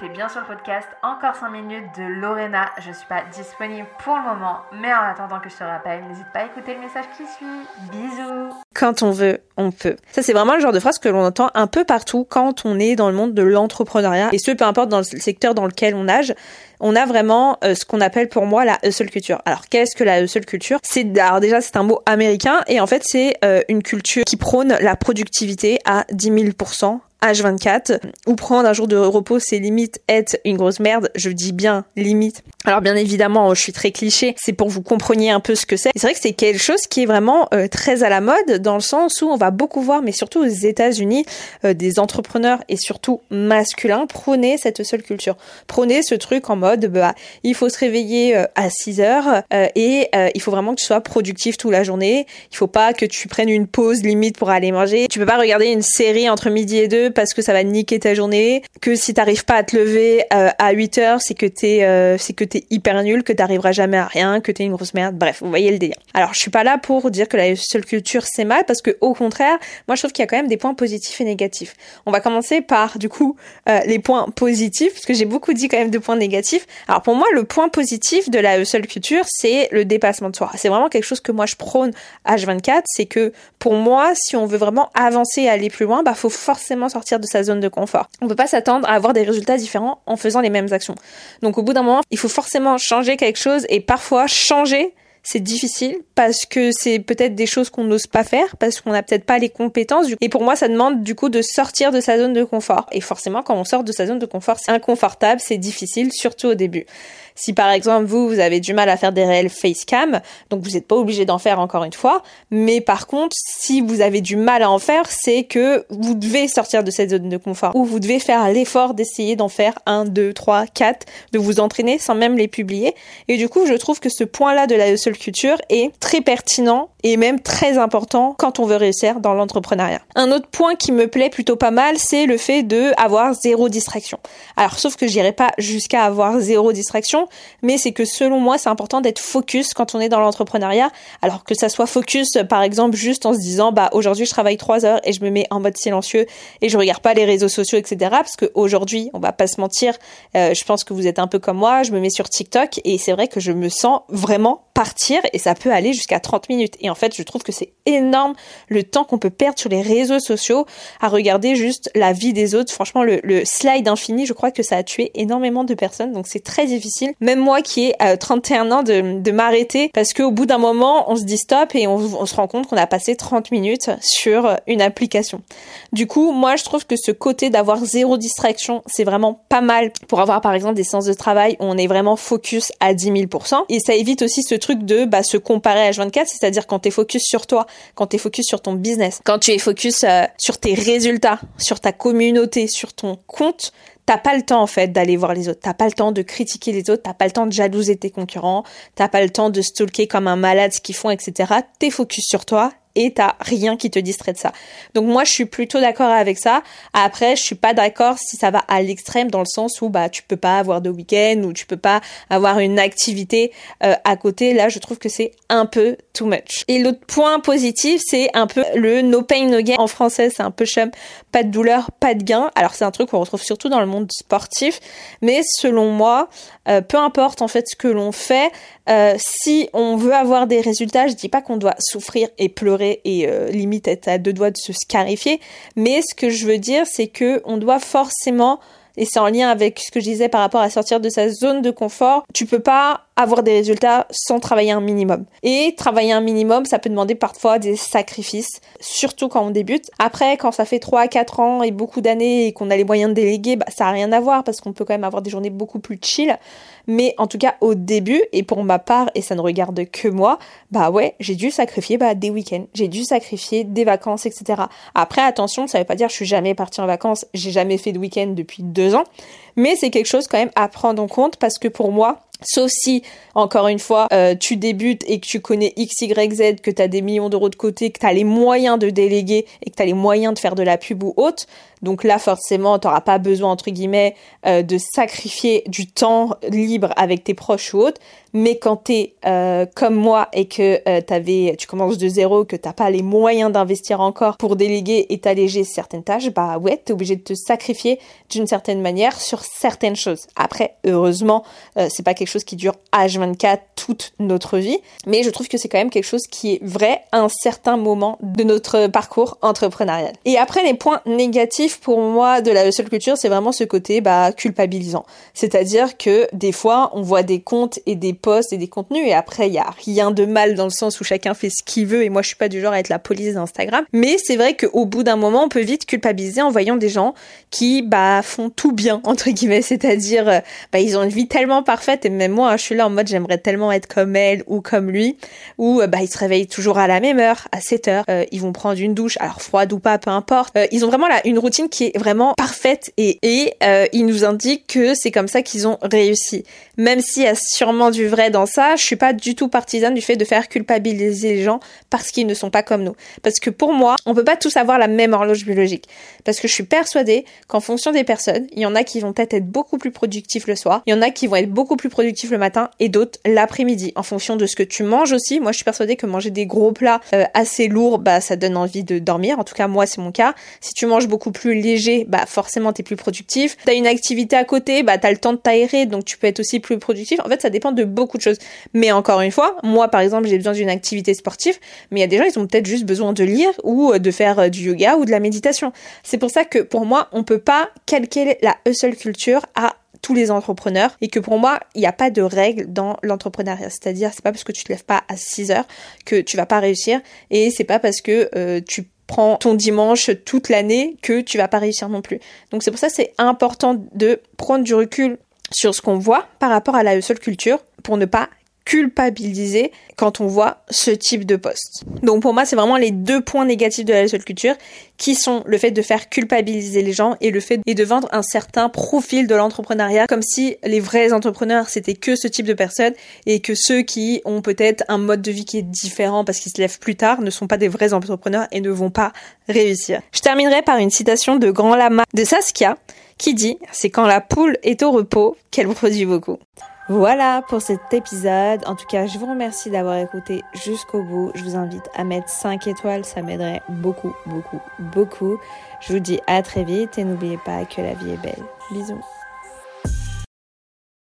t'es bien sur le podcast Encore 5 minutes de Lorena. Je suis pas disponible pour le moment, mais en attendant que je te rappelle, n'hésite pas à écouter le message qui suit. Bisous Quand on veut, on peut. Ça, c'est vraiment le genre de phrase que l'on entend un peu partout quand on est dans le monde de l'entrepreneuriat, et ce, peu importe dans le secteur dans lequel on nage on a vraiment euh, ce qu'on appelle pour moi la hustle culture. Alors qu'est-ce que la hustle culture? C'est alors déjà c'est un mot américain et en fait c'est euh, une culture qui prône la productivité à 10 000 H24 ou prendre un jour de repos c'est limite être une grosse merde. Je dis bien limite alors bien évidemment je suis très cliché c'est pour vous compreniez un peu ce que c'est. C'est vrai que c'est quelque chose qui est vraiment euh, très à la mode dans le sens où on va beaucoup voir mais surtout aux États-Unis euh, des entrepreneurs et surtout masculins. Prôner cette seule culture. Prôner ce truc en mode bah il faut se réveiller euh, à 6 heures et il faut vraiment que tu sois productif toute la journée. Il faut pas que tu prennes une pause limite pour aller manger. Tu peux pas regarder une série entre midi et deux parce que ça va niquer ta journée, que si t'arrives pas à te lever euh, à 8 heures, c'est que t'es euh, c'est que t'es hyper nul, que t'arriveras jamais à rien, que t'es une grosse merde. Bref, vous voyez le délire. Alors, je suis pas là pour dire que la seule culture c'est mal parce que au contraire, moi je trouve qu'il y a quand même des points positifs et négatifs. On va commencer par du coup euh, les points positifs parce que j'ai beaucoup dit quand même de points négatifs. Alors pour moi, le point positif de la seule culture, c'est le dépassement de soi. C'est vraiment quelque chose que moi je prône H24, c'est que pour moi, si on veut vraiment avancer et aller plus loin, bah faut forcément sortir de sa zone de confort. On peut pas s'attendre à avoir des résultats différents en faisant les mêmes actions. Donc au bout d'un moment, il faut changer quelque chose et parfois changer c'est difficile parce que c'est peut-être des choses qu'on n'ose pas faire parce qu'on n'a peut-être pas les compétences. Et pour moi ça demande du coup de sortir de sa zone de confort. Et forcément quand on sort de sa zone de confort c'est inconfortable c'est difficile surtout au début si par exemple vous, vous avez du mal à faire des réels facecam, donc vous n'êtes pas obligé d'en faire encore une fois, mais par contre, si vous avez du mal à en faire, c'est que vous devez sortir de cette zone de confort, ou vous devez faire l'effort d'essayer d'en faire un, deux, trois, quatre, de vous entraîner sans même les publier. Et du coup, je trouve que ce point-là de la seule culture est très pertinent et même très important quand on veut réussir dans l'entrepreneuriat. Un autre point qui me plaît plutôt pas mal, c'est le fait de avoir zéro distraction. Alors, sauf que j'irai pas jusqu'à avoir zéro distraction, mais c'est que selon moi, c'est important d'être focus quand on est dans l'entrepreneuriat. Alors que ça soit focus, par exemple, juste en se disant, bah aujourd'hui je travaille trois heures et je me mets en mode silencieux et je regarde pas les réseaux sociaux, etc. Parce qu'aujourd'hui, on va pas se mentir, euh, je pense que vous êtes un peu comme moi, je me mets sur TikTok et c'est vrai que je me sens vraiment et ça peut aller jusqu'à 30 minutes. Et en fait, je trouve que c'est énorme le temps qu'on peut perdre sur les réseaux sociaux à regarder juste la vie des autres. Franchement, le, slide infini, je crois que ça a tué énormément de personnes, donc c'est très difficile même moi qui ai 31 ans, de, m'arrêter parce qu'au bout d'un moment, on se dit stop et on, se rend compte qu'on a passé 30 minutes sur une application. Du coup, moi, je trouve que ce côté d'avoir zéro distraction, c'est vraiment pas mal pour avoir, par exemple, des séances de travail où on est vraiment focus à 10 000%. Et ça évite aussi ce truc de bah, se comparer à H24, c'est-à-dire quand t'es focus sur toi, quand t'es focus sur ton business, quand tu es focus euh, sur tes résultats, sur ta communauté, sur ton compte, t'as pas le temps en fait d'aller voir les autres, t'as pas le temps de critiquer les autres, t'as pas le temps de jalouser tes concurrents, t'as pas le temps de stalker comme un malade ce qu'ils font, etc. T'es focus sur toi et t'as rien qui te distrait de ça. Donc moi je suis plutôt d'accord avec ça. Après je suis pas d'accord si ça va à l'extrême dans le sens où bah tu peux pas avoir de week-end ou tu peux pas avoir une activité euh, à côté. Là je trouve que c'est un peu too much. Et l'autre point positif c'est un peu le no pain no gain en français c'est un peu chum, pas de douleur, pas de gain. Alors c'est un truc qu'on retrouve surtout dans le monde sportif, mais selon moi euh, peu importe en fait ce que l'on fait, euh, si on veut avoir des résultats, je dis pas qu'on doit souffrir et pleurer et euh, limite être à deux doigts de se scarifier, mais ce que je veux dire, c'est que on doit forcément et c'est en lien avec ce que je disais par rapport à sortir de sa zone de confort. Tu peux pas avoir des résultats sans travailler un minimum. Et travailler un minimum, ça peut demander parfois des sacrifices, surtout quand on débute. Après, quand ça fait 3 4 ans et beaucoup d'années et qu'on a les moyens de déléguer, bah, ça a rien à voir parce qu'on peut quand même avoir des journées beaucoup plus chill. Mais en tout cas, au début, et pour ma part, et ça ne regarde que moi, bah ouais, j'ai dû sacrifier bah, des week-ends, j'ai dû sacrifier des vacances, etc. Après, attention, ça veut pas dire que je suis jamais partie en vacances, j'ai jamais fait de week-end depuis deux ans, mais c'est quelque chose quand même à prendre en compte parce que pour moi, Sauf si, encore une fois, euh, tu débutes et que tu connais X, Y, Z, que tu as des millions d'euros de côté, que tu as les moyens de déléguer et que tu as les moyens de faire de la pub ou autre. Donc là, forcément, tu n'auras pas besoin, entre guillemets, euh, de sacrifier du temps libre avec tes proches ou autres. Mais quand t'es euh, comme moi et que euh, t'avais, tu commences de zéro, que t'as pas les moyens d'investir encore pour déléguer et t'alléger certaines tâches, bah ouais, t'es obligé de te sacrifier d'une certaine manière sur certaines choses. Après, heureusement, euh, c'est pas quelque chose qui dure H24 toute notre vie, mais je trouve que c'est quand même quelque chose qui est vrai à un certain moment de notre parcours entrepreneurial. Et après, les points négatifs pour moi de la seule culture, c'est vraiment ce côté bah, culpabilisant. C'est-à-dire que des fois, on voit des comptes et des posts et des contenus et après, il y a rien de mal dans le sens où chacun fait ce qu'il veut et moi, je suis pas du genre à être la police d'Instagram. Mais c'est vrai qu'au bout d'un moment, on peut vite culpabiliser en voyant des gens qui bah font tout bien entre guillemets, c'est-à-dire euh, bah ils ont une vie tellement parfaite et même moi, je suis là en mode j'aimerais tellement être comme elle ou comme lui ou euh, bah ils se réveillent toujours à la même heure, à 7 heures, euh, ils vont prendre une douche, alors froide ou pas, peu importe. ils ont vraiment là une routine qui est vraiment parfaite et et ils nous indiquent que c'est comme ça qu'ils ont réussi. Même s'il y a sûrement du vrai dans ça, je suis pas du tout partisane du fait de faire culpabiliser les gens parce qu'ils ne sont pas comme nous. Parce que pour moi, on peut pas tous avoir la même horloge biologique. Parce que je suis persuadée qu'en fonction des personnes, il y en a qui vont peut-être être beaucoup plus productifs le soir, il y en a qui vont être beaucoup plus productifs le matin et d'autres l'après-midi. En fonction de ce que tu manges aussi. Moi, je suis persuadée que manger des gros plats euh, assez lourds, bah, ça donne envie de dormir. En tout cas, moi, c'est mon cas. Si tu manges beaucoup plus léger, bah, forcément, t'es plus productif. T'as une activité à côté, bah, t'as le temps de t'aérer, donc tu peux être aussi plus productif. En fait, ça dépend de beaucoup de choses. Mais encore une fois, moi, par exemple, j'ai besoin d'une activité sportive, mais il y a des gens, ils ont peut-être juste besoin de lire ou de faire euh, du yoga ou de la méditation. C'est pour ça que pour moi, on peut pas calquer la hustle culture à tous les entrepreneurs et que pour moi, il n'y a pas de règle dans l'entrepreneuriat. C'est-à-dire, c'est pas parce que tu te lèves pas à 6 heures que tu vas pas réussir et c'est pas parce que euh, tu prends ton dimanche toute l'année que tu vas pas réussir non plus. Donc c'est pour ça c'est important de prendre du recul sur ce qu'on voit par rapport à la hustle culture pour ne pas culpabiliser quand on voit ce type de poste. Donc pour moi, c'est vraiment les deux points négatifs de la seule culture qui sont le fait de faire culpabiliser les gens et le fait de vendre un certain profil de l'entrepreneuriat comme si les vrais entrepreneurs c'était que ce type de personnes et que ceux qui ont peut-être un mode de vie qui est différent parce qu'ils se lèvent plus tard ne sont pas des vrais entrepreneurs et ne vont pas réussir. Je terminerai par une citation de Grand Lama de Saskia qui dit c'est quand la poule est au repos qu'elle produit beaucoup. Voilà pour cet épisode. En tout cas, je vous remercie d'avoir écouté jusqu'au bout. Je vous invite à mettre 5 étoiles, ça m'aiderait beaucoup, beaucoup, beaucoup. Je vous dis à très vite et n'oubliez pas que la vie est belle. Bisous.